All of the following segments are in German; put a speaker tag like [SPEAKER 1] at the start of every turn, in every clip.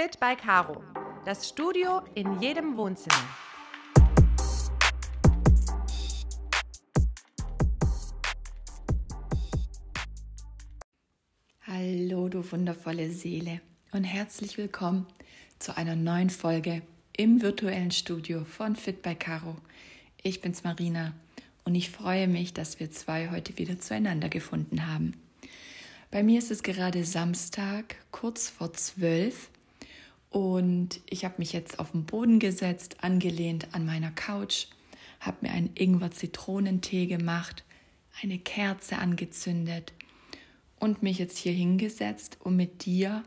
[SPEAKER 1] Fit by Caro. Das Studio in jedem Wohnzimmer.
[SPEAKER 2] Hallo, du wundervolle Seele und herzlich willkommen zu einer neuen Folge im virtuellen Studio von Fit by Caro. Ich bin's Marina und ich freue mich, dass wir zwei heute wieder zueinander gefunden haben. Bei mir ist es gerade Samstag, kurz vor zwölf. Und ich habe mich jetzt auf den Boden gesetzt, angelehnt an meiner Couch, habe mir einen Ingwer-Zitronentee gemacht, eine Kerze angezündet und mich jetzt hier hingesetzt, um mit dir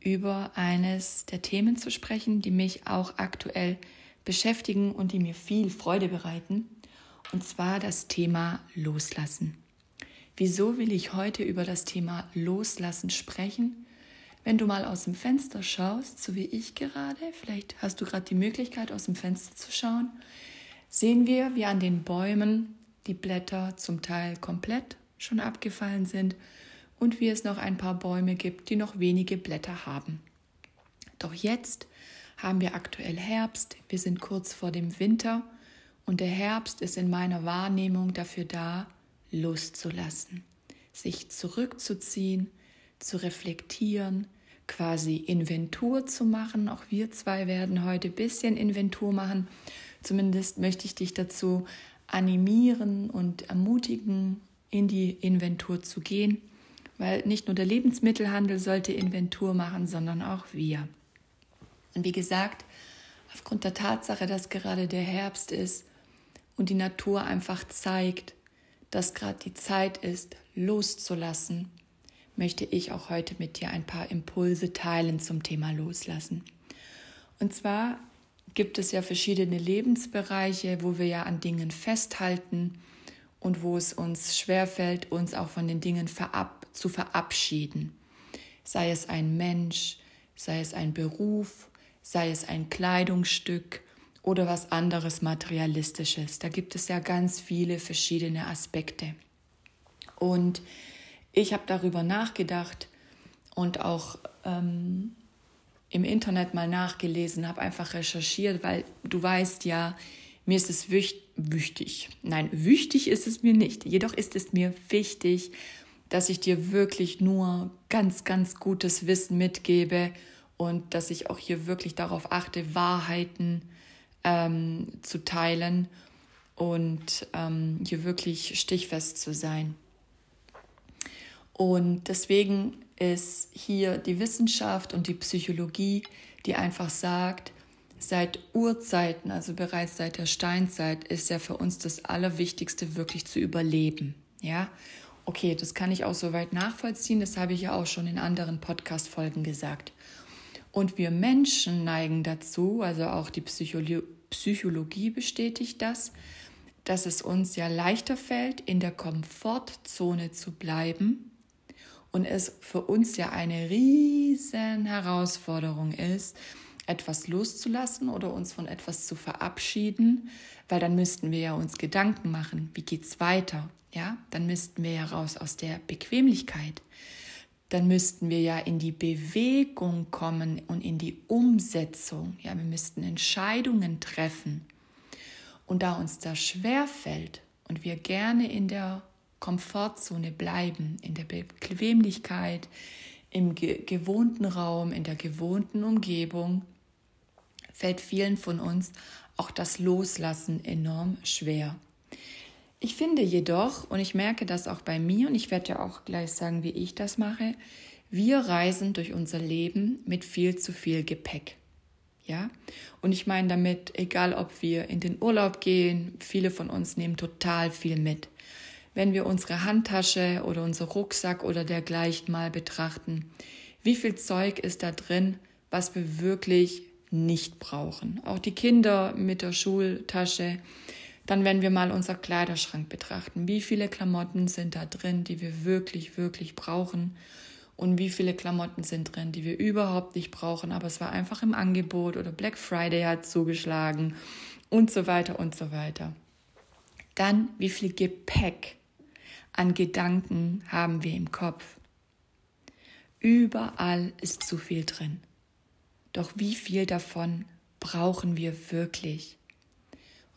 [SPEAKER 2] über eines der Themen zu sprechen, die mich auch aktuell beschäftigen und die mir viel Freude bereiten, und zwar das Thema Loslassen. Wieso will ich heute über das Thema Loslassen sprechen? Wenn du mal aus dem Fenster schaust, so wie ich gerade, vielleicht hast du gerade die Möglichkeit, aus dem Fenster zu schauen, sehen wir, wie an den Bäumen die Blätter zum Teil komplett schon abgefallen sind und wie es noch ein paar Bäume gibt, die noch wenige Blätter haben. Doch jetzt haben wir aktuell Herbst, wir sind kurz vor dem Winter und der Herbst ist in meiner Wahrnehmung dafür da, loszulassen, sich zurückzuziehen, zu reflektieren, quasi Inventur zu machen. Auch wir zwei werden heute ein bisschen Inventur machen. Zumindest möchte ich dich dazu animieren und ermutigen, in die Inventur zu gehen, weil nicht nur der Lebensmittelhandel sollte Inventur machen, sondern auch wir. Und wie gesagt, aufgrund der Tatsache, dass gerade der Herbst ist und die Natur einfach zeigt, dass gerade die Zeit ist, loszulassen, möchte ich auch heute mit dir ein paar Impulse teilen zum Thema Loslassen. Und zwar gibt es ja verschiedene Lebensbereiche, wo wir ja an Dingen festhalten und wo es uns schwerfällt, uns auch von den Dingen verab zu verabschieden. Sei es ein Mensch, sei es ein Beruf, sei es ein Kleidungsstück oder was anderes Materialistisches. Da gibt es ja ganz viele verschiedene Aspekte. Und ich habe darüber nachgedacht und auch ähm, im Internet mal nachgelesen, habe einfach recherchiert, weil du weißt ja, mir ist es wichtig. Nein, wichtig ist es mir nicht. Jedoch ist es mir wichtig, dass ich dir wirklich nur ganz, ganz gutes Wissen mitgebe und dass ich auch hier wirklich darauf achte, Wahrheiten ähm, zu teilen und ähm, hier wirklich stichfest zu sein. Und deswegen ist hier die Wissenschaft und die Psychologie, die einfach sagt, seit Urzeiten, also bereits seit der Steinzeit, ist ja für uns das Allerwichtigste, wirklich zu überleben. Ja, okay, das kann ich auch soweit nachvollziehen, das habe ich ja auch schon in anderen Podcast-Folgen gesagt. Und wir Menschen neigen dazu, also auch die Psycholo Psychologie bestätigt das, dass es uns ja leichter fällt, in der Komfortzone zu bleiben und es für uns ja eine riesen Herausforderung ist, etwas loszulassen oder uns von etwas zu verabschieden, weil dann müssten wir ja uns Gedanken machen, wie geht's weiter? Ja, dann müssten wir ja raus aus der Bequemlichkeit. Dann müssten wir ja in die Bewegung kommen und in die Umsetzung. Ja, wir müssten Entscheidungen treffen. Und da uns das schwer fällt und wir gerne in der Komfortzone bleiben, in der Bequemlichkeit, im ge gewohnten Raum, in der gewohnten Umgebung, fällt vielen von uns auch das Loslassen enorm schwer. Ich finde jedoch, und ich merke das auch bei mir, und ich werde ja auch gleich sagen, wie ich das mache, wir reisen durch unser Leben mit viel zu viel Gepäck. Ja? Und ich meine damit, egal ob wir in den Urlaub gehen, viele von uns nehmen total viel mit wenn wir unsere Handtasche oder unser Rucksack oder dergleichen mal betrachten. Wie viel Zeug ist da drin, was wir wirklich nicht brauchen? Auch die Kinder mit der Schultasche. Dann, wenn wir mal unser Kleiderschrank betrachten, wie viele Klamotten sind da drin, die wir wirklich, wirklich brauchen? Und wie viele Klamotten sind drin, die wir überhaupt nicht brauchen, aber es war einfach im Angebot oder Black Friday hat zugeschlagen und so weiter und so weiter. Dann, wie viel Gepäck an Gedanken haben wir im Kopf. Überall ist zu viel drin. Doch wie viel davon brauchen wir wirklich?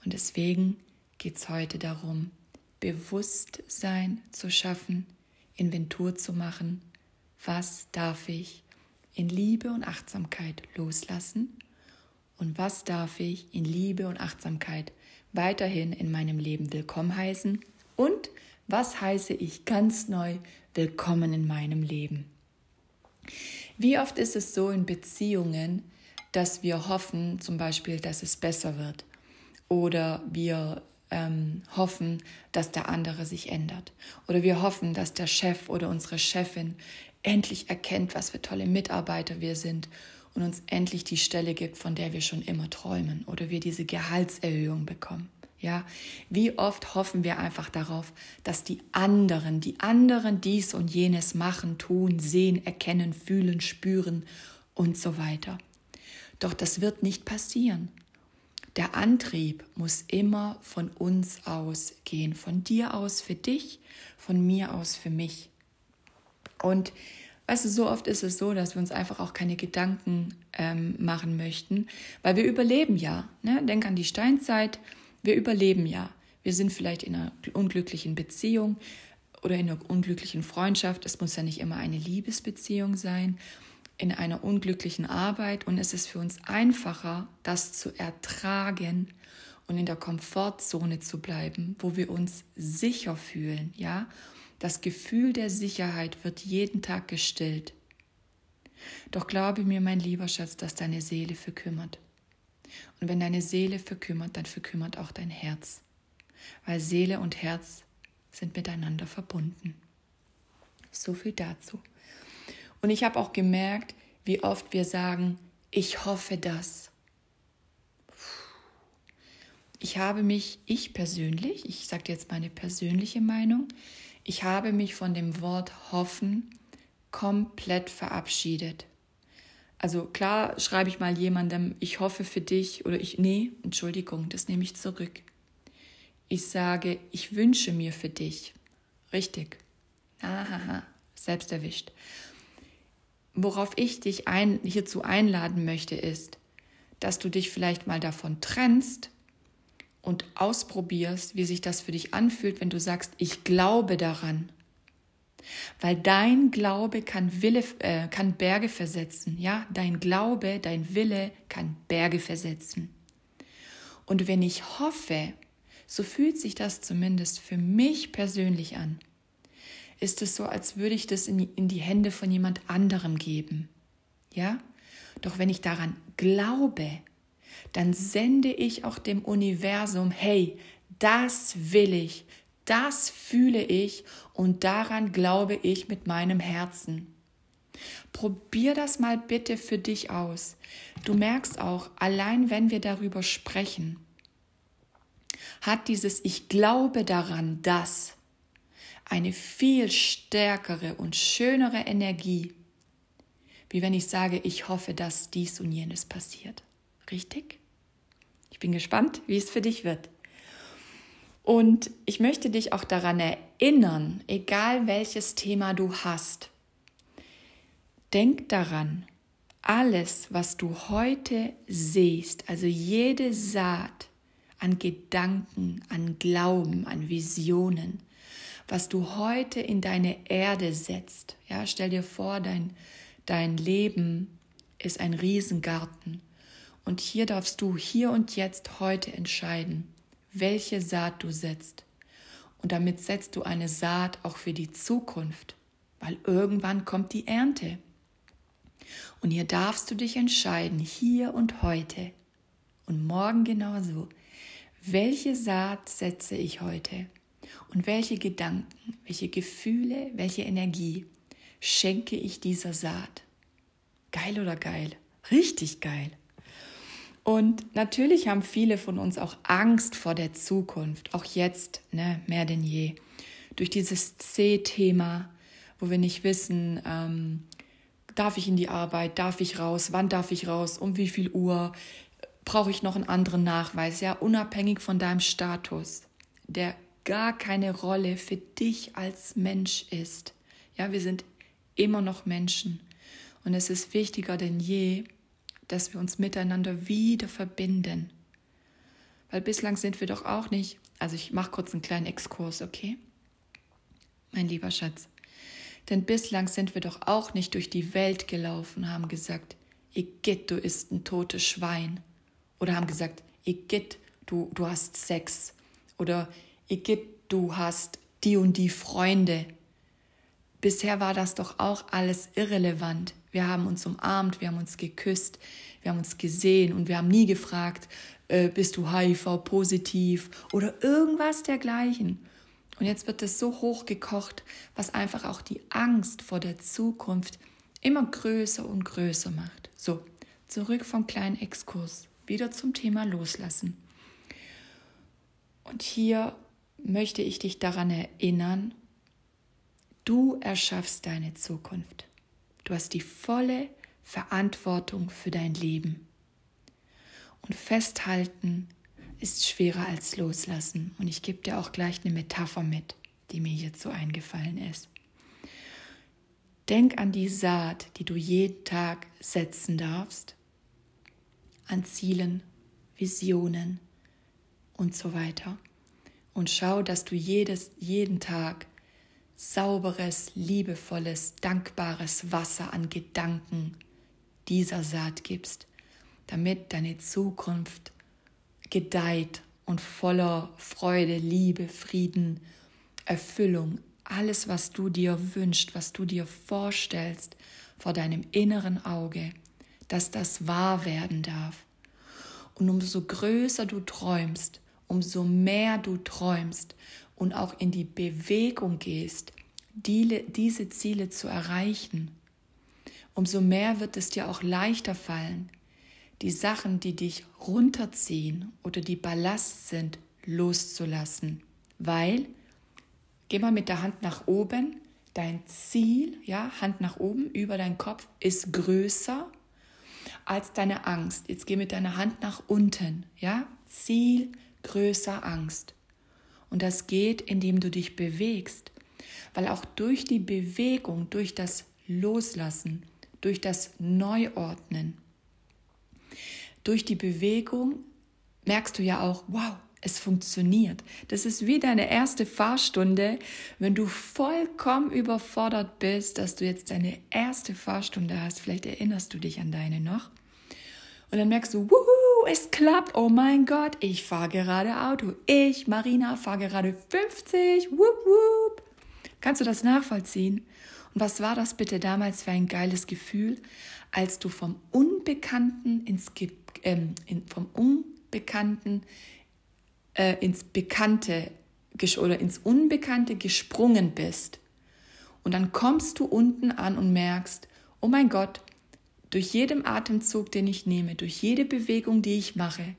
[SPEAKER 2] Und deswegen geht es heute darum, Bewusstsein zu schaffen, Inventur zu machen, was darf ich in Liebe und Achtsamkeit loslassen und was darf ich in Liebe und Achtsamkeit weiterhin in meinem Leben willkommen heißen und was heiße ich ganz neu willkommen in meinem Leben. Wie oft ist es so in Beziehungen, dass wir hoffen zum Beispiel, dass es besser wird oder wir ähm, hoffen, dass der andere sich ändert. Oder wir hoffen, dass der Chef oder unsere Chefin endlich erkennt, was für tolle Mitarbeiter wir sind und uns endlich die Stelle gibt, von der wir schon immer träumen. Oder wir diese Gehaltserhöhung bekommen. Ja, wie oft hoffen wir einfach darauf, dass die anderen, die anderen dies und jenes machen, tun, sehen, erkennen, fühlen, spüren und so weiter. Doch das wird nicht passieren. Der Antrieb muss immer von uns ausgehen, von dir aus für dich, von mir aus für mich. Und weißt du, so oft ist es so, dass wir uns einfach auch keine Gedanken ähm, machen möchten, weil wir überleben ja. Ne? Denk an die Steinzeit, wir überleben ja. Wir sind vielleicht in einer unglücklichen Beziehung oder in einer unglücklichen Freundschaft. Es muss ja nicht immer eine Liebesbeziehung sein in einer unglücklichen Arbeit und es ist für uns einfacher, das zu ertragen und in der Komfortzone zu bleiben, wo wir uns sicher fühlen, ja? Das Gefühl der Sicherheit wird jeden Tag gestillt. Doch glaube mir, mein lieber Schatz, dass deine Seele verkümmert. Und wenn deine Seele verkümmert, dann verkümmert auch dein Herz, weil Seele und Herz sind miteinander verbunden. So viel dazu. Und ich habe auch gemerkt, wie oft wir sagen, ich hoffe das. Ich habe mich, ich persönlich, ich sage jetzt meine persönliche Meinung, ich habe mich von dem Wort hoffen komplett verabschiedet. Also klar schreibe ich mal jemandem, ich hoffe für dich oder ich, nee, Entschuldigung, das nehme ich zurück. Ich sage, ich wünsche mir für dich. Richtig. Ahaha, selbst erwischt. Worauf ich dich ein, hierzu einladen möchte, ist, dass du dich vielleicht mal davon trennst und ausprobierst, wie sich das für dich anfühlt, wenn du sagst, ich glaube daran. Weil dein Glaube kann, Wille, äh, kann Berge versetzen. Ja, dein Glaube, dein Wille kann Berge versetzen. Und wenn ich hoffe, so fühlt sich das zumindest für mich persönlich an ist es so, als würde ich das in die, in die Hände von jemand anderem geben. Ja? Doch wenn ich daran glaube, dann sende ich auch dem Universum, hey, das will ich, das fühle ich und daran glaube ich mit meinem Herzen. Probier das mal bitte für dich aus. Du merkst auch, allein wenn wir darüber sprechen, hat dieses Ich glaube daran, dass eine viel stärkere und schönere Energie, wie wenn ich sage, ich hoffe, dass dies und jenes passiert. Richtig? Ich bin gespannt, wie es für dich wird. Und ich möchte dich auch daran erinnern, egal welches Thema du hast, denk daran, alles, was du heute siehst, also jede Saat an Gedanken, an Glauben, an Visionen, was du heute in deine Erde setzt. Ja, stell dir vor, dein, dein Leben ist ein Riesengarten. Und hier darfst du hier und jetzt heute entscheiden, welche Saat du setzt. Und damit setzt du eine Saat auch für die Zukunft, weil irgendwann kommt die Ernte. Und hier darfst du dich entscheiden, hier und heute und morgen genauso, welche Saat setze ich heute? Und welche Gedanken, welche Gefühle, welche Energie schenke ich dieser Saat? Geil oder geil? Richtig geil. Und natürlich haben viele von uns auch Angst vor der Zukunft, auch jetzt, ne, mehr denn je. Durch dieses C-Thema, wo wir nicht wissen, ähm, darf ich in die Arbeit, darf ich raus, wann darf ich raus, um wie viel Uhr, brauche ich noch einen anderen Nachweis, ja, unabhängig von deinem Status. Der gar keine Rolle für dich als Mensch ist. Ja, wir sind immer noch Menschen. Und es ist wichtiger denn je, dass wir uns miteinander wieder verbinden. Weil bislang sind wir doch auch nicht, also ich mache kurz einen kleinen Exkurs, okay? Mein lieber Schatz. Denn bislang sind wir doch auch nicht durch die Welt gelaufen, haben gesagt, Igitt, du isst ein totes Schwein. Oder haben gesagt, Igitt, du, du hast Sex. Oder Igitt, du hast die und die Freunde. Bisher war das doch auch alles irrelevant. Wir haben uns umarmt, wir haben uns geküsst, wir haben uns gesehen und wir haben nie gefragt, äh, bist du HIV-positiv oder irgendwas dergleichen. Und jetzt wird es so hochgekocht, was einfach auch die Angst vor der Zukunft immer größer und größer macht. So, zurück vom kleinen Exkurs, wieder zum Thema Loslassen. Und hier möchte ich dich daran erinnern, du erschaffst deine Zukunft. Du hast die volle Verantwortung für dein Leben. Und festhalten ist schwerer als loslassen. Und ich gebe dir auch gleich eine Metapher mit, die mir hierzu eingefallen ist. Denk an die Saat, die du jeden Tag setzen darfst, an Zielen, Visionen und so weiter. Und schau, dass du jedes, jeden Tag sauberes, liebevolles, dankbares Wasser an Gedanken dieser Saat gibst, damit deine Zukunft gedeiht und voller Freude, Liebe, Frieden, Erfüllung, alles, was du dir wünschst, was du dir vorstellst vor deinem inneren Auge, dass das wahr werden darf. Und umso größer du träumst, umso mehr du träumst und auch in die Bewegung gehst, die, diese Ziele zu erreichen, umso mehr wird es dir auch leichter fallen, die Sachen, die dich runterziehen oder die Ballast sind, loszulassen. Weil, geh mal mit der Hand nach oben, dein Ziel, ja, Hand nach oben über deinen Kopf, ist größer als deine Angst. Jetzt geh mit deiner Hand nach unten, ja, Ziel größer Angst. Und das geht, indem du dich bewegst, weil auch durch die Bewegung, durch das Loslassen, durch das Neuordnen, durch die Bewegung merkst du ja auch, wow, es funktioniert. Das ist wie deine erste Fahrstunde, wenn du vollkommen überfordert bist, dass du jetzt deine erste Fahrstunde hast. Vielleicht erinnerst du dich an deine noch. Und dann merkst du, wuhu, es klappt. Oh mein Gott, ich fahre gerade Auto. Ich, Marina, fahre gerade 50. Wupp, wupp. Kannst du das nachvollziehen? Und was war das bitte damals für ein geiles Gefühl, als du vom Unbekannten ins ähm, in, vom Unbekannten äh, ins Bekannte oder ins Unbekannte gesprungen bist. Und dann kommst du unten an und merkst, oh mein Gott, durch jeden Atemzug, den ich nehme, durch jede Bewegung, die ich mache,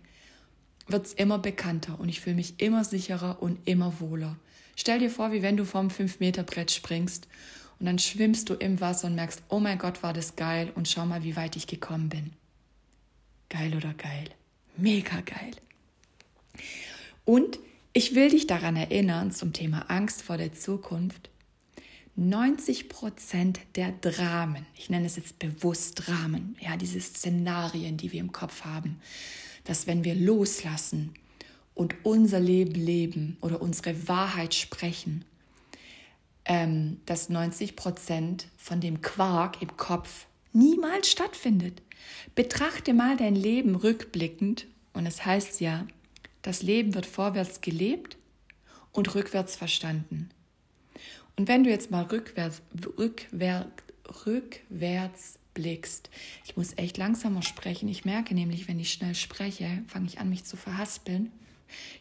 [SPEAKER 2] wird es immer bekannter und ich fühle mich immer sicherer und immer wohler. Stell dir vor, wie wenn du vom 5-Meter-Brett springst und dann schwimmst du im Wasser und merkst, oh mein Gott, war das geil und schau mal, wie weit ich gekommen bin. Geil oder geil? Mega geil. Und ich will dich daran erinnern zum Thema Angst vor der Zukunft. 90 Prozent der Dramen, ich nenne es jetzt bewusst Dramen, ja, diese Szenarien, die wir im Kopf haben, dass wenn wir loslassen und unser Leben leben oder unsere Wahrheit sprechen, ähm, dass 90 Prozent von dem Quark im Kopf niemals stattfindet. Betrachte mal dein Leben rückblickend und es heißt ja, das Leben wird vorwärts gelebt und rückwärts verstanden. Und wenn du jetzt mal rückwärts, rückwärts, rückwärts blickst, ich muss echt langsamer sprechen. Ich merke nämlich, wenn ich schnell spreche, fange ich an, mich zu verhaspeln.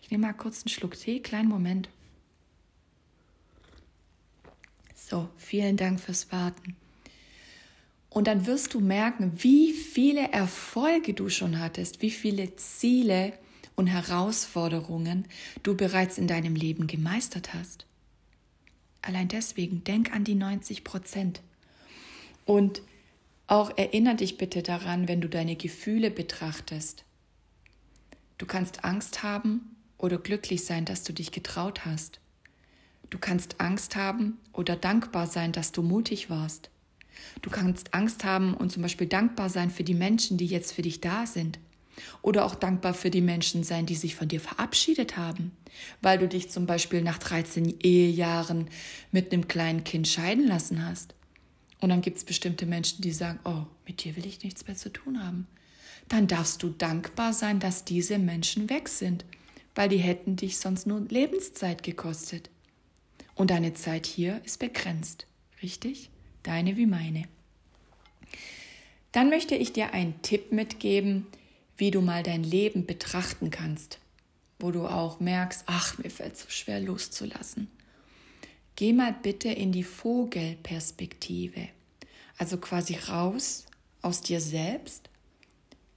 [SPEAKER 2] Ich nehme mal kurz einen Schluck Tee, kleinen Moment. So, vielen Dank fürs Warten. Und dann wirst du merken, wie viele Erfolge du schon hattest, wie viele Ziele und Herausforderungen du bereits in deinem Leben gemeistert hast. Allein deswegen denk an die 90 Prozent. Und auch erinnere dich bitte daran, wenn du deine Gefühle betrachtest. Du kannst Angst haben oder glücklich sein, dass du dich getraut hast. Du kannst Angst haben oder dankbar sein, dass du mutig warst. Du kannst Angst haben und zum Beispiel dankbar sein für die Menschen, die jetzt für dich da sind. Oder auch dankbar für die Menschen sein, die sich von dir verabschiedet haben, weil du dich zum Beispiel nach 13 Ehejahren mit einem kleinen Kind scheiden lassen hast. Und dann gibt es bestimmte Menschen, die sagen, oh, mit dir will ich nichts mehr zu tun haben. Dann darfst du dankbar sein, dass diese Menschen weg sind, weil die hätten dich sonst nur Lebenszeit gekostet. Und deine Zeit hier ist begrenzt, richtig? Deine wie meine. Dann möchte ich dir einen Tipp mitgeben, wie du mal dein Leben betrachten kannst, wo du auch merkst, ach, mir fällt so schwer loszulassen. Geh mal bitte in die Vogelperspektive, also quasi raus aus dir selbst,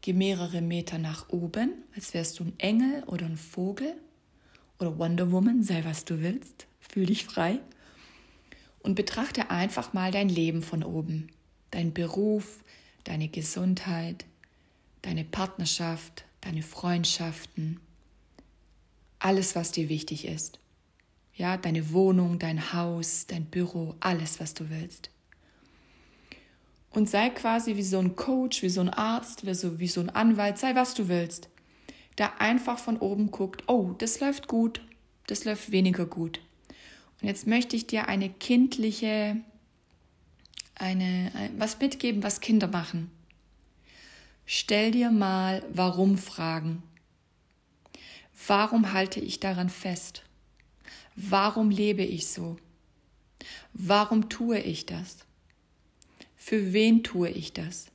[SPEAKER 2] geh mehrere Meter nach oben, als wärst du ein Engel oder ein Vogel oder Wonder Woman, sei was du willst, fühl dich frei. Und betrachte einfach mal dein Leben von oben, dein Beruf, deine Gesundheit, deine Partnerschaft, deine Freundschaften, alles, was dir wichtig ist. Ja, deine Wohnung, dein Haus, dein Büro, alles, was du willst. Und sei quasi wie so ein Coach, wie so ein Arzt, wie so, wie so ein Anwalt, sei was du willst. Der einfach von oben guckt, oh, das läuft gut, das läuft weniger gut. Und jetzt möchte ich dir eine kindliche, eine, was mitgeben, was Kinder machen. Stell dir mal warum Fragen. Warum halte ich daran fest? Warum lebe ich so? Warum tue ich das? Für wen tue ich das?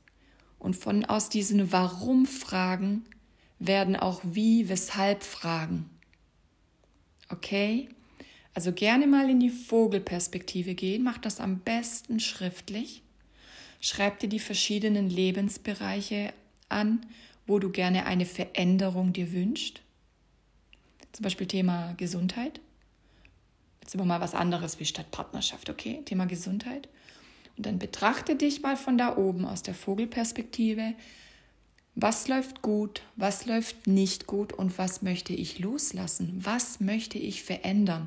[SPEAKER 2] Und von aus diesen Warum-Fragen werden auch Wie, Weshalb Fragen. Okay? Also gerne mal in die Vogelperspektive gehen, mach das am besten schriftlich. Schreib dir die verschiedenen Lebensbereiche an, wo du gerne eine Veränderung dir wünschst. Zum Beispiel Thema Gesundheit. Jetzt aber mal was anderes wie statt Partnerschaft, okay? Thema Gesundheit. Und dann betrachte dich mal von da oben aus der Vogelperspektive. Was läuft gut, was läuft nicht gut und was möchte ich loslassen? Was möchte ich verändern?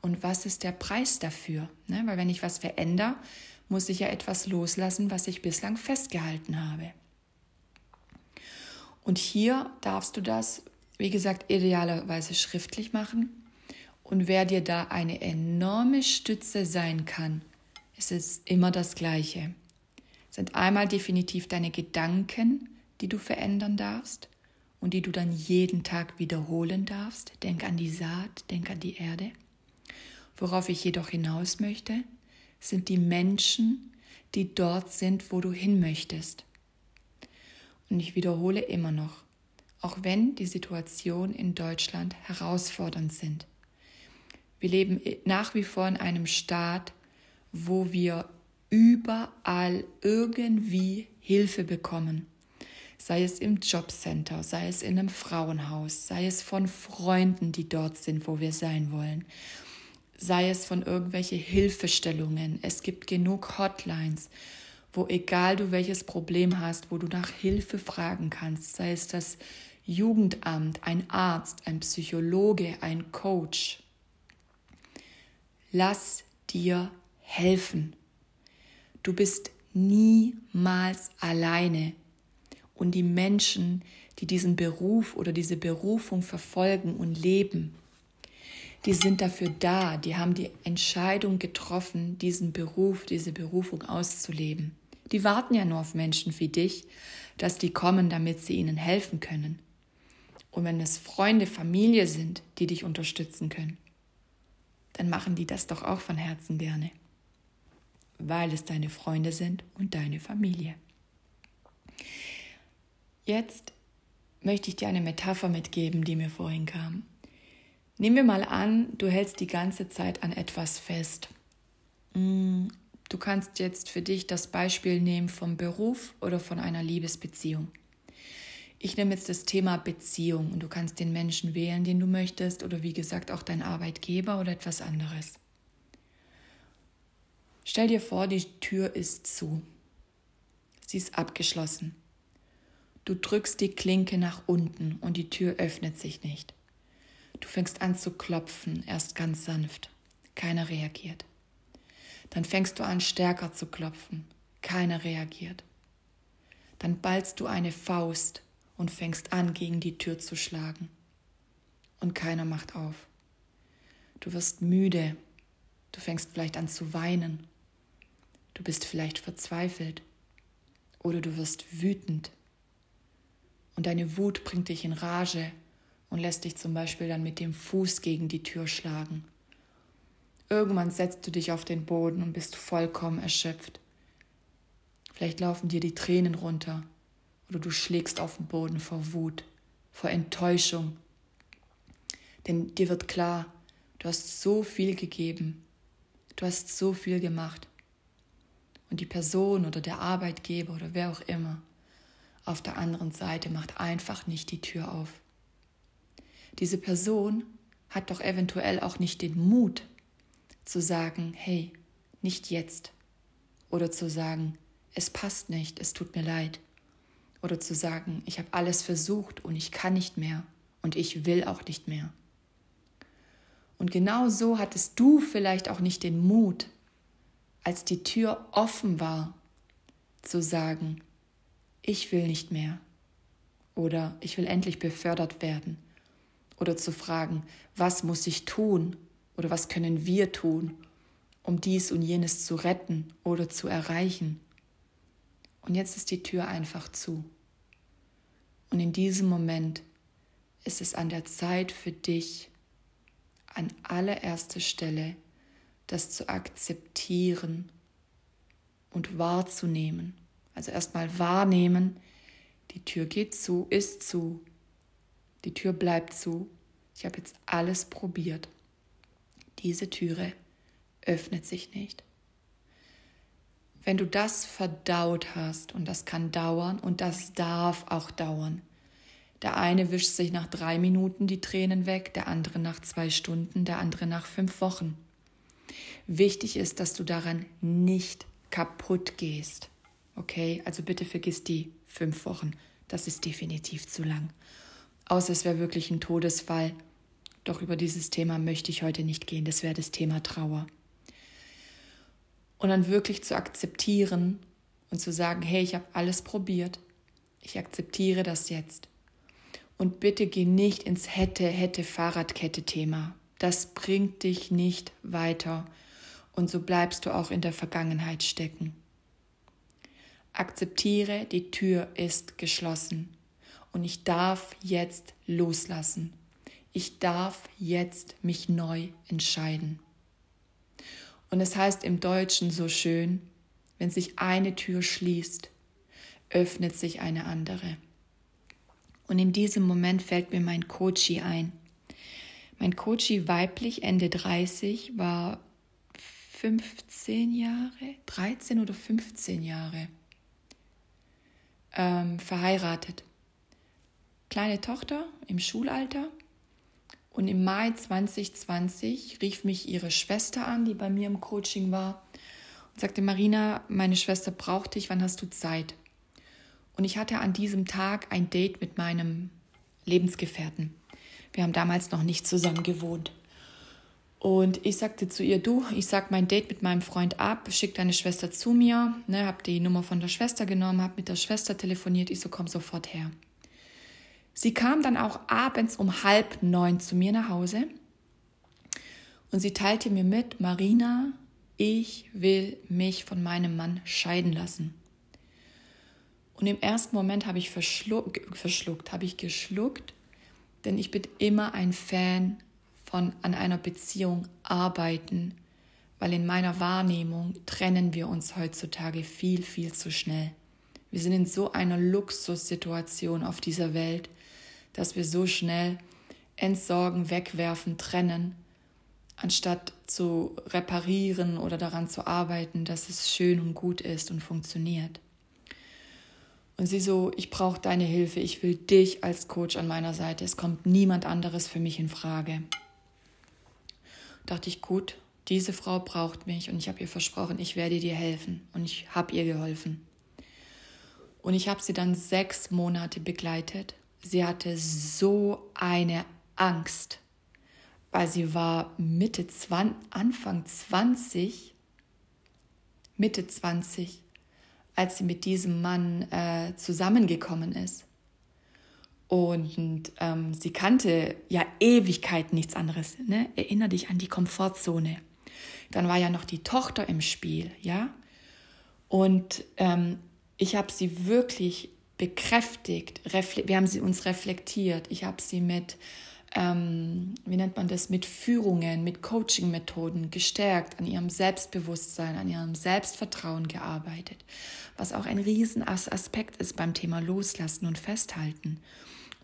[SPEAKER 2] Und was ist der Preis dafür? Ne? Weil wenn ich was verändere, muss ich ja etwas loslassen, was ich bislang festgehalten habe. Und hier darfst du das, wie gesagt, idealerweise schriftlich machen. Und wer dir da eine enorme Stütze sein kann, ist es immer das Gleiche. Es sind einmal definitiv deine Gedanken, die du verändern darfst und die du dann jeden Tag wiederholen darfst. Denk an die Saat, denk an die Erde. Worauf ich jedoch hinaus möchte, sind die Menschen, die dort sind, wo du hin möchtest. Und ich wiederhole immer noch, auch wenn die Situationen in Deutschland herausfordernd sind. Wir leben nach wie vor in einem Staat, wo wir überall irgendwie Hilfe bekommen. Sei es im Jobcenter, sei es in einem Frauenhaus, sei es von Freunden, die dort sind, wo wir sein wollen, sei es von irgendwelche Hilfestellungen. Es gibt genug Hotlines wo egal du welches Problem hast, wo du nach Hilfe fragen kannst, sei es das Jugendamt, ein Arzt, ein Psychologe, ein Coach. Lass dir helfen. Du bist niemals alleine. Und die Menschen, die diesen Beruf oder diese Berufung verfolgen und leben, die sind dafür da, die haben die Entscheidung getroffen, diesen Beruf, diese Berufung auszuleben. Die warten ja nur auf Menschen wie dich, dass die kommen, damit sie ihnen helfen können. Und wenn es Freunde, Familie sind, die dich unterstützen können, dann machen die das doch auch von Herzen gerne, weil es deine Freunde sind und deine Familie. Jetzt möchte ich dir eine Metapher mitgeben, die mir vorhin kam. Nehmen wir mal an, du hältst die ganze Zeit an etwas fest. Du kannst jetzt für dich das Beispiel nehmen vom Beruf oder von einer Liebesbeziehung. Ich nehme jetzt das Thema Beziehung und du kannst den Menschen wählen, den du möchtest oder wie gesagt auch dein Arbeitgeber oder etwas anderes. Stell dir vor, die Tür ist zu. Sie ist abgeschlossen. Du drückst die Klinke nach unten und die Tür öffnet sich nicht. Du fängst an zu klopfen, erst ganz sanft. Keiner reagiert. Dann fängst du an, stärker zu klopfen. keiner reagiert. Dann ballst du eine Faust und fängst an, gegen die Tür zu schlagen. Und keiner macht auf. Du wirst müde. Du fängst vielleicht an zu weinen. Du bist vielleicht verzweifelt. Oder du wirst wütend. Und deine Wut bringt dich in Rage und lässt dich zum Beispiel dann mit dem Fuß gegen die Tür schlagen. Irgendwann setzt du dich auf den Boden und bist vollkommen erschöpft. Vielleicht laufen dir die Tränen runter oder du schlägst auf den Boden vor Wut, vor Enttäuschung. Denn dir wird klar, du hast so viel gegeben, du hast so viel gemacht. Und die Person oder der Arbeitgeber oder wer auch immer auf der anderen Seite macht einfach nicht die Tür auf. Diese Person hat doch eventuell auch nicht den Mut zu sagen, hey, nicht jetzt. Oder zu sagen, es passt nicht, es tut mir leid. Oder zu sagen, ich habe alles versucht und ich kann nicht mehr und ich will auch nicht mehr. Und genau so hattest du vielleicht auch nicht den Mut, als die Tür offen war, zu sagen, ich will nicht mehr oder ich will endlich befördert werden oder zu fragen, was muss ich tun oder was können wir tun, um dies und jenes zu retten oder zu erreichen. Und jetzt ist die Tür einfach zu. Und in diesem Moment ist es an der Zeit für dich, an allererster Stelle das zu akzeptieren und wahrzunehmen also erstmal wahrnehmen, die Tür geht zu, ist zu, die Tür bleibt zu. Ich habe jetzt alles probiert. Diese Türe öffnet sich nicht. Wenn du das verdaut hast, und das kann dauern und das darf auch dauern, der eine wischt sich nach drei Minuten die Tränen weg, der andere nach zwei Stunden, der andere nach fünf Wochen. Wichtig ist, dass du daran nicht kaputt gehst. Okay, also bitte vergiss die fünf Wochen. Das ist definitiv zu lang. Außer es wäre wirklich ein Todesfall. Doch über dieses Thema möchte ich heute nicht gehen. Das wäre das Thema Trauer. Und dann wirklich zu akzeptieren und zu sagen, hey, ich habe alles probiert. Ich akzeptiere das jetzt. Und bitte geh nicht ins hätte, hätte Fahrradkette-Thema. Das bringt dich nicht weiter. Und so bleibst du auch in der Vergangenheit stecken. Akzeptiere, die Tür ist geschlossen und ich darf jetzt loslassen. Ich darf jetzt mich neu entscheiden. Und es heißt im Deutschen so schön, wenn sich eine Tür schließt, öffnet sich eine andere. Und in diesem Moment fällt mir mein Coachie ein. Mein Coachie weiblich Ende 30 war 15 Jahre, 13 oder 15 Jahre ähm, verheiratet. Kleine Tochter im Schulalter. Und im Mai 2020 rief mich ihre Schwester an, die bei mir im Coaching war, und sagte, Marina, meine Schwester braucht dich, wann hast du Zeit? Und ich hatte an diesem Tag ein Date mit meinem Lebensgefährten. Wir haben damals noch nicht zusammen gewohnt. Und ich sagte zu ihr, du, ich sag mein Date mit meinem Freund ab, schick deine Schwester zu mir, ne, hab die Nummer von der Schwester genommen, hab mit der Schwester telefoniert, ich so, komm sofort her. Sie kam dann auch abends um halb neun zu mir nach Hause und sie teilte mir mit, Marina, ich will mich von meinem Mann scheiden lassen. Und im ersten Moment habe ich verschluckt, verschluckt habe ich geschluckt, denn ich bin immer ein Fan von an einer Beziehung arbeiten, weil in meiner Wahrnehmung trennen wir uns heutzutage viel, viel zu schnell. Wir sind in so einer Luxussituation auf dieser Welt, dass wir so schnell entsorgen, wegwerfen, trennen, anstatt zu reparieren oder daran zu arbeiten, dass es schön und gut ist und funktioniert. Und sie so, ich brauche deine Hilfe, ich will dich als Coach an meiner Seite, es kommt niemand anderes für mich in Frage dachte ich, gut, diese Frau braucht mich und ich habe ihr versprochen, ich werde dir helfen und ich habe ihr geholfen. Und ich habe sie dann sechs Monate begleitet. Sie hatte so eine Angst, weil sie war Mitte 20, Anfang 20, Mitte 20, als sie mit diesem Mann äh, zusammengekommen ist. Und ähm, sie kannte ja Ewigkeit nichts anderes. Ne? Erinner dich an die Komfortzone. Dann war ja noch die Tochter im Spiel, ja. Und ähm, ich habe sie wirklich bekräftigt. Wir haben sie uns reflektiert. Ich habe sie mit, ähm, wie nennt man das, mit Führungen, mit Coaching-Methoden gestärkt, an ihrem Selbstbewusstsein, an ihrem Selbstvertrauen gearbeitet. Was auch ein Riesenaspekt ist beim Thema Loslassen und Festhalten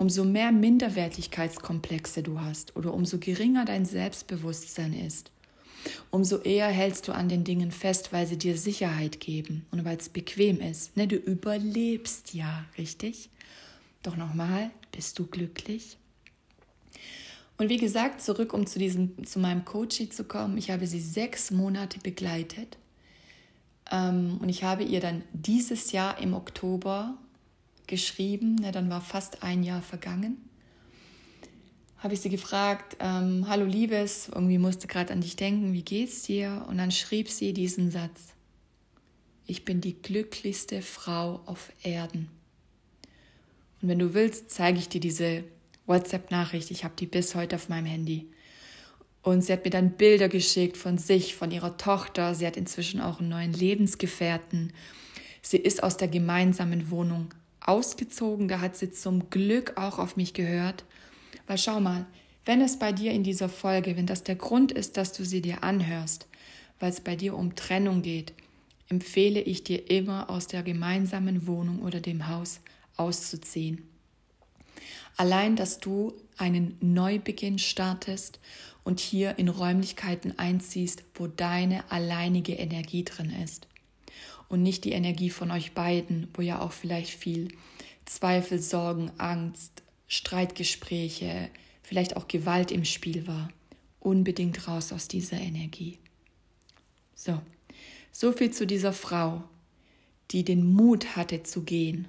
[SPEAKER 2] umso mehr Minderwertigkeitskomplexe du hast oder umso geringer dein Selbstbewusstsein ist, umso eher hältst du an den Dingen fest, weil sie dir Sicherheit geben und weil es bequem ist. Ne, du überlebst ja, richtig? Doch nochmal, bist du glücklich? Und wie gesagt, zurück, um zu, diesem, zu meinem Coaching zu kommen, ich habe sie sechs Monate begleitet. Ähm, und ich habe ihr dann dieses Jahr im Oktober geschrieben, ja, dann war fast ein Jahr vergangen. Habe ich sie gefragt, ähm, hallo Liebes, irgendwie musste gerade an dich denken, wie geht's dir? Und dann schrieb sie diesen Satz, ich bin die glücklichste Frau auf Erden. Und wenn du willst, zeige ich dir diese WhatsApp-Nachricht, ich habe die bis heute auf meinem Handy. Und sie hat mir dann Bilder geschickt von sich, von ihrer Tochter. Sie hat inzwischen auch einen neuen Lebensgefährten. Sie ist aus der gemeinsamen Wohnung ausgezogen, da hat sie zum Glück auch auf mich gehört. Weil schau mal, wenn es bei dir in dieser Folge, wenn das der Grund ist, dass du sie dir anhörst, weil es bei dir um Trennung geht, empfehle ich dir immer aus der gemeinsamen Wohnung oder dem Haus auszuziehen. Allein, dass du einen Neubeginn startest und hier in Räumlichkeiten einziehst, wo deine alleinige Energie drin ist und nicht die Energie von euch beiden, wo ja auch vielleicht viel Zweifel, Sorgen, Angst, Streitgespräche, vielleicht auch Gewalt im Spiel war. Unbedingt raus aus dieser Energie. So, so viel zu dieser Frau, die den Mut hatte zu gehen,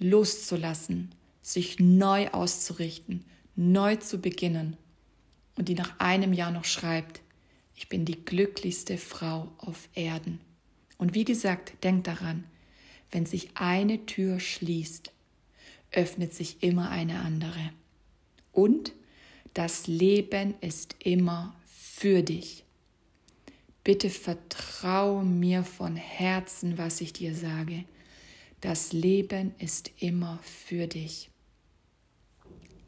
[SPEAKER 2] loszulassen, sich neu auszurichten, neu zu beginnen und die nach einem Jahr noch schreibt, ich bin die glücklichste Frau auf Erden. Und wie gesagt, denk daran, wenn sich eine Tür schließt, öffnet sich immer eine andere. Und das Leben ist immer für dich. Bitte vertraue mir von Herzen, was ich dir sage. Das Leben ist immer für dich.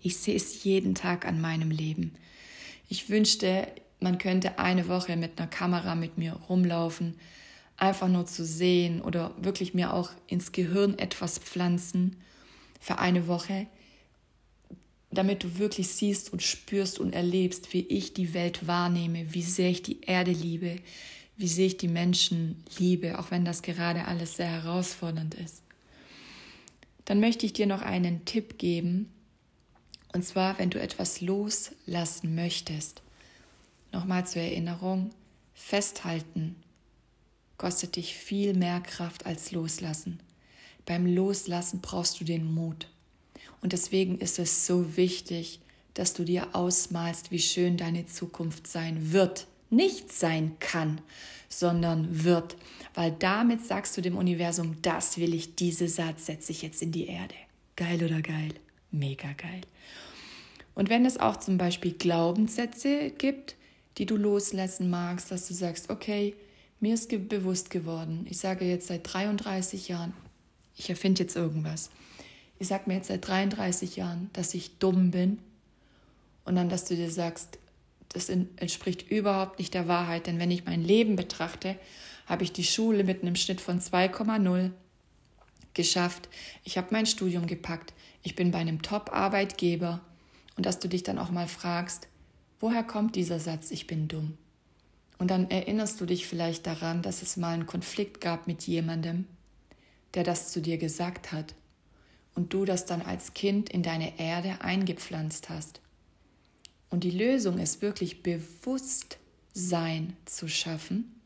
[SPEAKER 2] Ich sehe es jeden Tag an meinem Leben. Ich wünschte, man könnte eine Woche mit einer Kamera mit mir rumlaufen, einfach nur zu sehen oder wirklich mir auch ins Gehirn etwas pflanzen für eine Woche, damit du wirklich siehst und spürst und erlebst, wie ich die Welt wahrnehme, wie sehr ich die Erde liebe, wie sehr ich die Menschen liebe, auch wenn das gerade alles sehr herausfordernd ist. Dann möchte ich dir noch einen Tipp geben, und zwar, wenn du etwas loslassen möchtest. Nochmal zur Erinnerung, festhalten kostet dich viel mehr Kraft als Loslassen. Beim Loslassen brauchst du den Mut. Und deswegen ist es so wichtig, dass du dir ausmalst, wie schön deine Zukunft sein wird. Nicht sein kann, sondern wird. Weil damit sagst du dem Universum, das will ich, diese Satz setze ich jetzt in die Erde. Geil oder geil? Mega geil. Und wenn es auch zum Beispiel Glaubenssätze gibt, die du loslassen magst, dass du sagst, okay, mir ist bewusst geworden, ich sage jetzt seit 33 Jahren, ich erfinde jetzt irgendwas. Ich sage mir jetzt seit 33 Jahren, dass ich dumm bin und dann, dass du dir sagst, das entspricht überhaupt nicht der Wahrheit, denn wenn ich mein Leben betrachte, habe ich die Schule mit einem Schnitt von 2,0 geschafft. Ich habe mein Studium gepackt. Ich bin bei einem Top-Arbeitgeber. Und dass du dich dann auch mal fragst, woher kommt dieser Satz, ich bin dumm? Und dann erinnerst du dich vielleicht daran, dass es mal einen Konflikt gab mit jemandem, der das zu dir gesagt hat und du das dann als Kind in deine Erde eingepflanzt hast. Und die Lösung ist wirklich Bewusstsein zu schaffen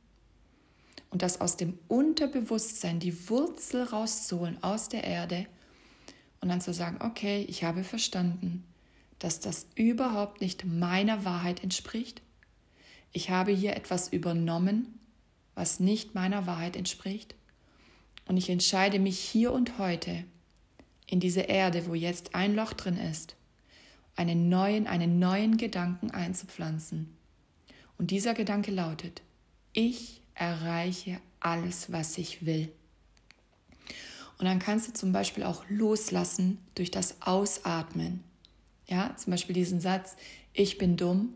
[SPEAKER 2] und das aus dem Unterbewusstsein, die Wurzel rauszuholen aus der Erde und dann zu sagen, okay, ich habe verstanden, dass das überhaupt nicht meiner Wahrheit entspricht ich habe hier etwas übernommen, was nicht meiner Wahrheit entspricht. Und ich entscheide mich hier und heute in diese Erde, wo jetzt ein Loch drin ist, einen neuen, einen neuen Gedanken einzupflanzen. Und dieser Gedanke lautet, ich erreiche alles, was ich will. Und dann kannst du zum Beispiel auch loslassen durch das Ausatmen. Ja, zum Beispiel diesen Satz, ich bin dumm,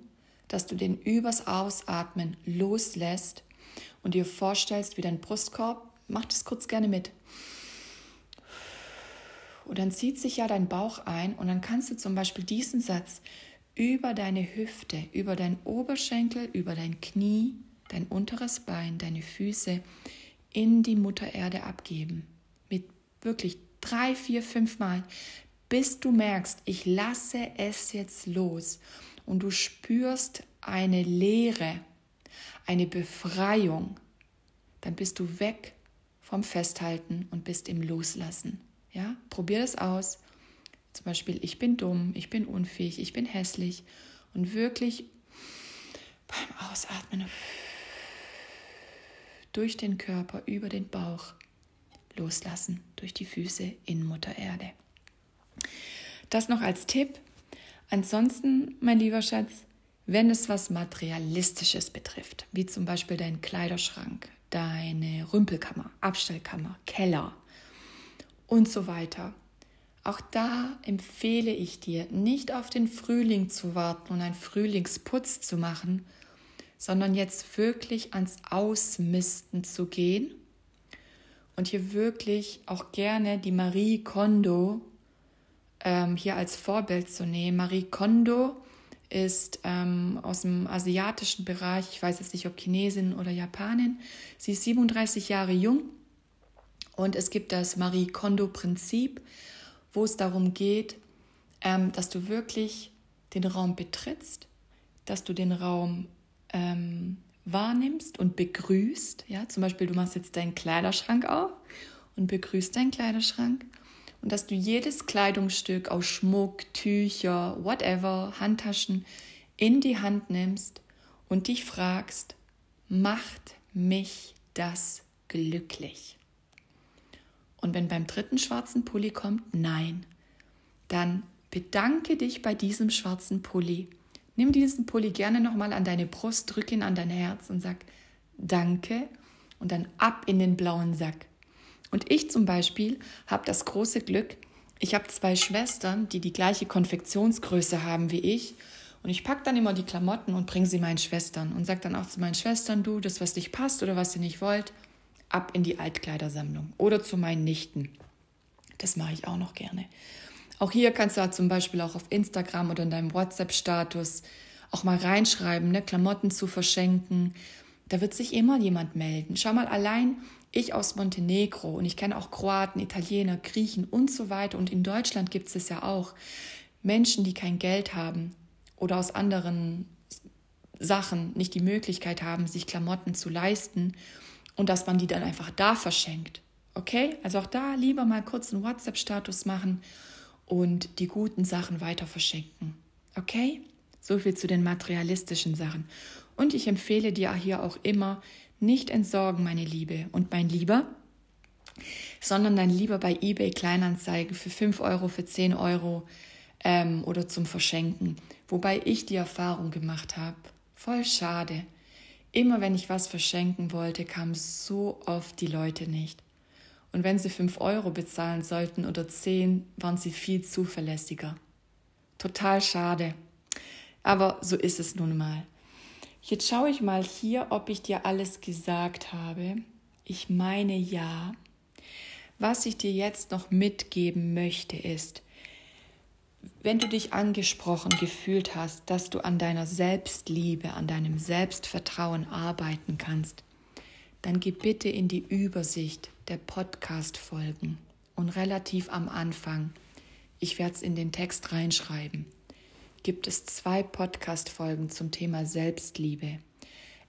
[SPEAKER 2] dass du den übers Ausatmen loslässt und dir vorstellst, wie dein Brustkorb, mach das kurz gerne mit. Und dann zieht sich ja dein Bauch ein und dann kannst du zum Beispiel diesen Satz über deine Hüfte, über dein Oberschenkel, über dein Knie, dein unteres Bein, deine Füße in die Mutter Erde abgeben. Mit wirklich drei, vier, fünf Mal, bis du merkst, ich lasse es jetzt los und du spürst eine Leere, eine Befreiung, dann bist du weg vom Festhalten und bist im Loslassen. Ja, probier das aus. Zum Beispiel, ich bin dumm, ich bin unfähig, ich bin hässlich und wirklich beim Ausatmen durch den Körper, über den Bauch loslassen, durch die Füße in Mutter Erde. Das noch als Tipp. Ansonsten, mein lieber Schatz, wenn es was Materialistisches betrifft, wie zum Beispiel dein Kleiderschrank, deine Rümpelkammer, Abstellkammer, Keller und so weiter, auch da empfehle ich dir, nicht auf den Frühling zu warten und einen Frühlingsputz zu machen, sondern jetzt wirklich ans Ausmisten zu gehen und hier wirklich auch gerne die Marie Kondo ähm, hier als Vorbild zu nehmen. Marie Kondo ist ähm, aus dem asiatischen Bereich, ich weiß jetzt nicht, ob Chinesin oder Japanin. Sie ist 37 Jahre jung und es gibt das Marie Kondo-Prinzip, wo es darum geht, ähm, dass du wirklich den Raum betrittst, dass du den Raum ähm, wahrnimmst und begrüßt. Ja, zum Beispiel, du machst jetzt deinen Kleiderschrank auf und begrüßt deinen Kleiderschrank und dass du jedes Kleidungsstück aus Schmuck, Tücher, whatever, Handtaschen in die Hand nimmst und dich fragst, macht mich das glücklich? Und wenn beim dritten schwarzen Pulli kommt, nein, dann bedanke dich bei diesem schwarzen Pulli. Nimm diesen Pulli gerne nochmal an deine Brust, drück ihn an dein Herz und sag Danke und dann ab in den blauen Sack. Und ich zum Beispiel habe das große Glück, ich habe zwei Schwestern, die die gleiche Konfektionsgröße haben wie ich. Und ich packe dann immer die Klamotten und bringe sie meinen Schwestern und sage dann auch zu meinen Schwestern, du, das, was nicht passt oder was ihr nicht wollt, ab in die Altkleidersammlung oder zu meinen Nichten. Das mache ich auch noch gerne. Auch hier kannst du zum Beispiel auch auf Instagram oder in deinem WhatsApp-Status auch mal reinschreiben, ne, Klamotten zu verschenken. Da wird sich immer jemand melden. Schau mal allein, ich aus Montenegro und ich kenne auch Kroaten, Italiener, Griechen und so weiter. Und in Deutschland gibt es ja auch. Menschen, die kein Geld haben oder aus anderen Sachen nicht die Möglichkeit haben, sich Klamotten zu leisten und dass man die dann einfach da verschenkt. Okay? Also auch da lieber mal kurz einen WhatsApp-Status machen und die guten Sachen weiter verschenken. Okay? So viel zu den materialistischen Sachen. Und ich empfehle dir hier auch immer, nicht entsorgen, meine Liebe und mein Lieber, sondern dann lieber bei eBay Kleinanzeigen für 5 Euro, für 10 Euro ähm, oder zum Verschenken. Wobei ich die Erfahrung gemacht habe, voll schade. Immer wenn ich was verschenken wollte, kamen so oft die Leute nicht. Und wenn sie 5 Euro bezahlen sollten oder 10, waren sie viel zuverlässiger. Total schade. Aber so ist es nun mal. Jetzt schaue ich mal hier, ob ich dir alles gesagt habe. Ich meine ja. Was ich dir jetzt noch mitgeben möchte ist, wenn du dich angesprochen gefühlt hast, dass du an deiner Selbstliebe, an deinem Selbstvertrauen arbeiten kannst, dann geh bitte in die Übersicht der Podcast-Folgen und relativ am Anfang, ich werde es in den Text reinschreiben, gibt es zwei Podcast-Folgen zum Thema Selbstliebe.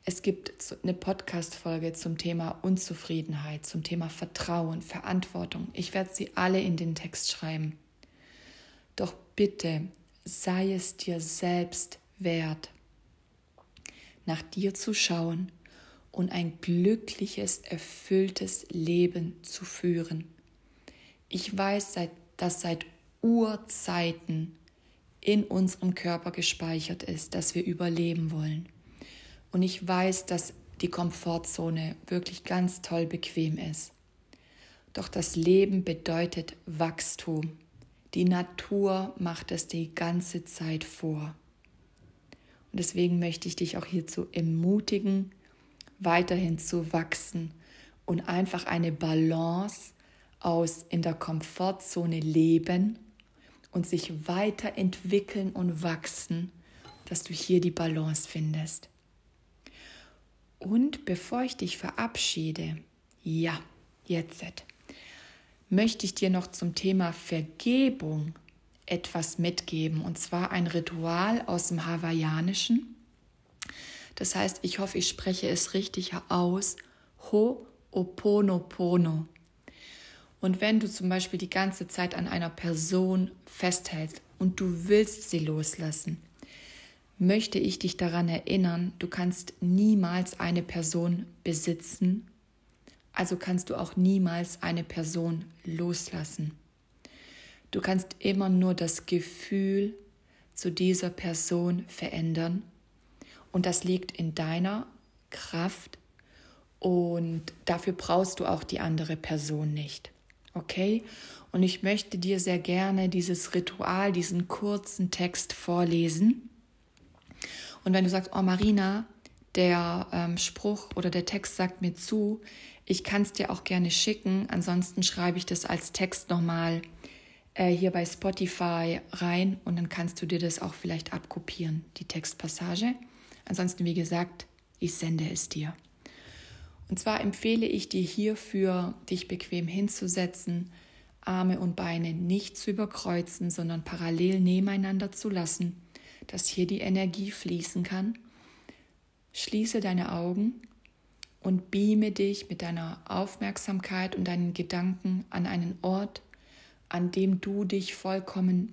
[SPEAKER 2] Es gibt eine Podcast-Folge zum Thema Unzufriedenheit, zum Thema Vertrauen, Verantwortung. Ich werde sie alle in den Text schreiben. Doch bitte sei es dir selbst wert, nach dir zu schauen und ein glückliches, erfülltes Leben zu führen. Ich weiß, dass seit Urzeiten in unserem Körper gespeichert ist, dass wir überleben wollen. Und ich weiß, dass die Komfortzone wirklich ganz toll bequem ist. Doch das Leben bedeutet Wachstum. Die Natur macht es die ganze Zeit vor. Und deswegen möchte ich dich auch hierzu ermutigen, weiterhin zu wachsen und einfach eine Balance aus in der Komfortzone leben und sich weiterentwickeln und wachsen, dass du hier die Balance findest. Und bevor ich dich verabschiede, ja, jetzt möchte ich dir noch zum Thema Vergebung etwas mitgeben, und zwar ein Ritual aus dem Hawaiianischen. Das heißt, ich hoffe, ich spreche es richtig aus. Ho'oponopono. Und wenn du zum Beispiel die ganze Zeit an einer Person festhältst und du willst sie loslassen, möchte ich dich daran erinnern, du kannst niemals eine Person besitzen, also kannst du auch niemals eine Person loslassen. Du kannst immer nur das Gefühl zu dieser Person verändern und das liegt in deiner Kraft und dafür brauchst du auch die andere Person nicht. Okay? Und ich möchte dir sehr gerne dieses Ritual, diesen kurzen Text vorlesen. Und wenn du sagst, oh Marina, der ähm, Spruch oder der Text sagt mir zu, ich kann es dir auch gerne schicken. Ansonsten schreibe ich das als Text nochmal äh, hier bei Spotify rein und dann kannst du dir das auch vielleicht abkopieren, die Textpassage. Ansonsten, wie gesagt, ich sende es dir. Und zwar empfehle ich dir hierfür, dich bequem hinzusetzen, Arme und Beine nicht zu überkreuzen, sondern parallel nebeneinander zu lassen, dass hier die Energie fließen kann. Schließe deine Augen und beame dich mit deiner Aufmerksamkeit und deinen Gedanken an einen Ort, an dem du dich vollkommen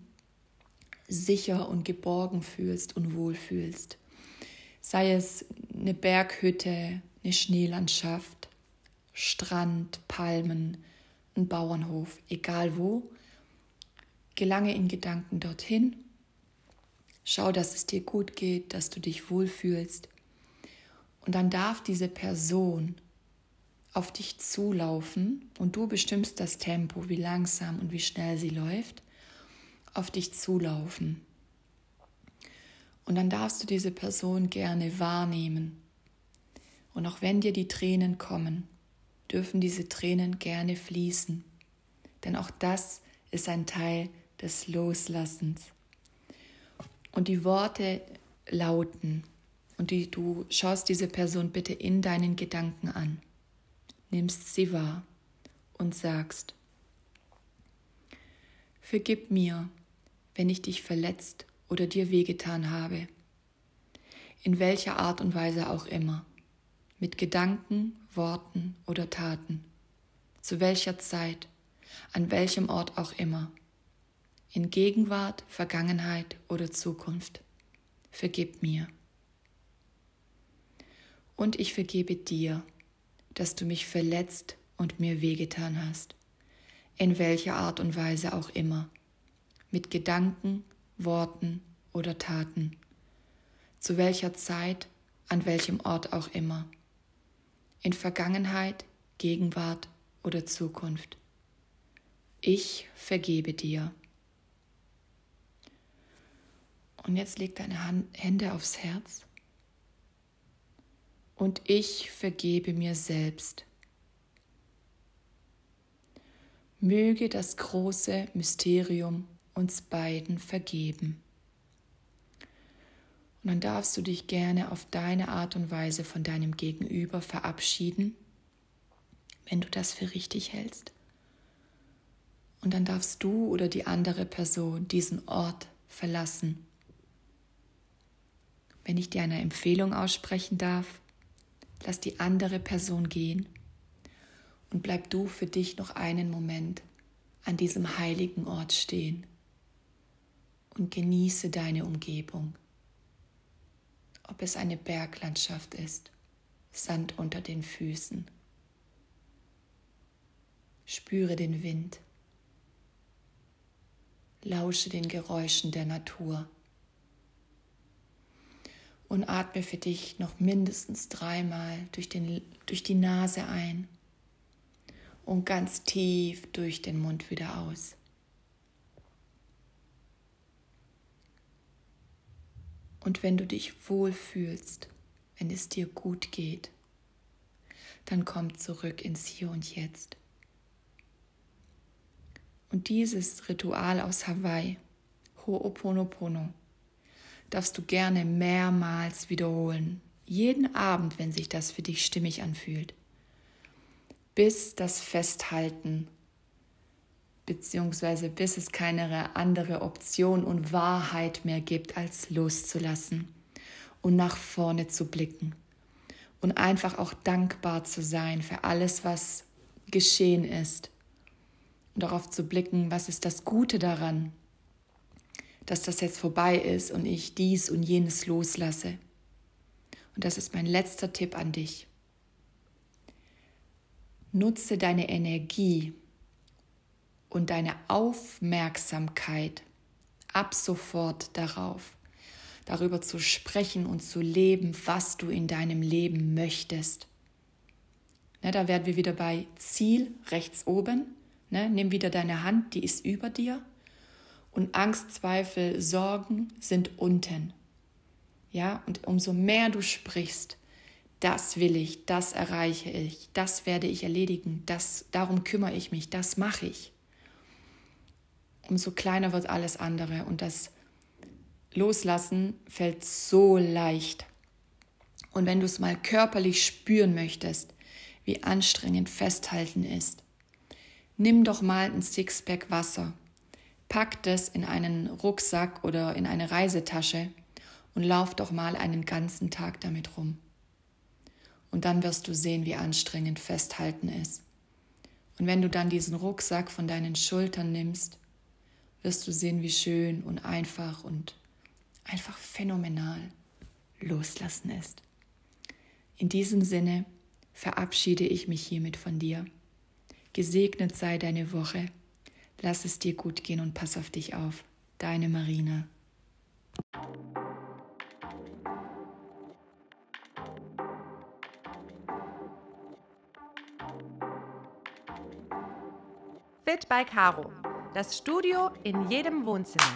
[SPEAKER 2] sicher und geborgen fühlst und wohlfühlst. Sei es eine Berghütte, eine Schneelandschaft, Strand, Palmen, ein Bauernhof, egal wo. Gelange in Gedanken dorthin. Schau, dass es dir gut geht, dass du dich wohlfühlst. Und dann darf diese Person auf dich zulaufen und du bestimmst das Tempo, wie langsam und wie schnell sie läuft, auf dich zulaufen. Und dann darfst du diese Person gerne wahrnehmen und auch wenn dir die Tränen kommen, dürfen diese Tränen gerne fließen. Denn auch das ist ein Teil des Loslassens. Und die Worte lauten, und die, du schaust diese Person bitte in deinen Gedanken an, nimmst sie wahr und sagst, Vergib mir, wenn ich dich verletzt oder dir wehgetan habe, in welcher Art und Weise auch immer mit Gedanken, Worten oder Taten, zu welcher Zeit, an welchem Ort auch immer, in Gegenwart, Vergangenheit oder Zukunft. Vergib mir. Und ich vergebe dir, dass du mich verletzt und mir wehgetan hast, in welcher Art und Weise auch immer, mit Gedanken, Worten oder Taten, zu welcher Zeit, an welchem Ort auch immer in Vergangenheit, Gegenwart oder Zukunft. Ich vergebe dir. Und jetzt leg deine Hand, Hände aufs Herz. Und ich vergebe mir selbst. Möge das große Mysterium uns beiden vergeben. Und dann darfst du dich gerne auf deine Art und Weise von deinem Gegenüber verabschieden, wenn du das für richtig hältst. Und dann darfst du oder die andere Person diesen Ort verlassen. Wenn ich dir eine Empfehlung aussprechen darf, lass die andere Person gehen und bleib du für dich noch einen Moment an diesem heiligen Ort stehen und genieße deine Umgebung ob es eine Berglandschaft ist Sand unter den Füßen. Spüre den Wind. Lausche den Geräuschen der Natur. Und atme für dich noch mindestens dreimal durch, den, durch die Nase ein und ganz tief durch den Mund wieder aus. Und wenn du dich wohlfühlst, wenn es dir gut geht, dann komm zurück ins Hier und Jetzt. Und dieses Ritual aus Hawaii, Ho'oponopono, darfst du gerne mehrmals wiederholen, jeden Abend, wenn sich das für dich stimmig anfühlt, bis das Festhalten beziehungsweise bis es keine andere Option und Wahrheit mehr gibt, als loszulassen und nach vorne zu blicken und einfach auch dankbar zu sein für alles, was geschehen ist und darauf zu blicken, was ist das Gute daran, dass das jetzt vorbei ist und ich dies und jenes loslasse. Und das ist mein letzter Tipp an dich. Nutze deine Energie und deine Aufmerksamkeit ab sofort darauf, darüber zu sprechen und zu leben, was du in deinem Leben möchtest. Ne, da werden wir wieder bei Ziel rechts oben. Ne, nimm wieder deine Hand, die ist über dir. Und Angst, Zweifel, Sorgen sind unten. Ja, und umso mehr du sprichst, das will ich, das erreiche ich, das werde ich erledigen, das, darum kümmere ich mich, das mache ich. Umso kleiner wird alles andere und das Loslassen fällt so leicht. Und wenn du es mal körperlich spüren möchtest, wie anstrengend Festhalten ist, nimm doch mal ein Sixpack Wasser, pack das in einen Rucksack oder in eine Reisetasche und lauf doch mal einen ganzen Tag damit rum. Und dann wirst du sehen, wie anstrengend Festhalten ist. Und wenn du dann diesen Rucksack von deinen Schultern nimmst, wirst du sehen, wie schön und einfach und einfach phänomenal loslassen ist. In diesem Sinne verabschiede ich mich hiermit von dir. Gesegnet sei deine Woche. Lass es dir gut gehen und pass auf dich auf. Deine Marina.
[SPEAKER 1] Fit by Caro. Das Studio in jedem Wohnzimmer.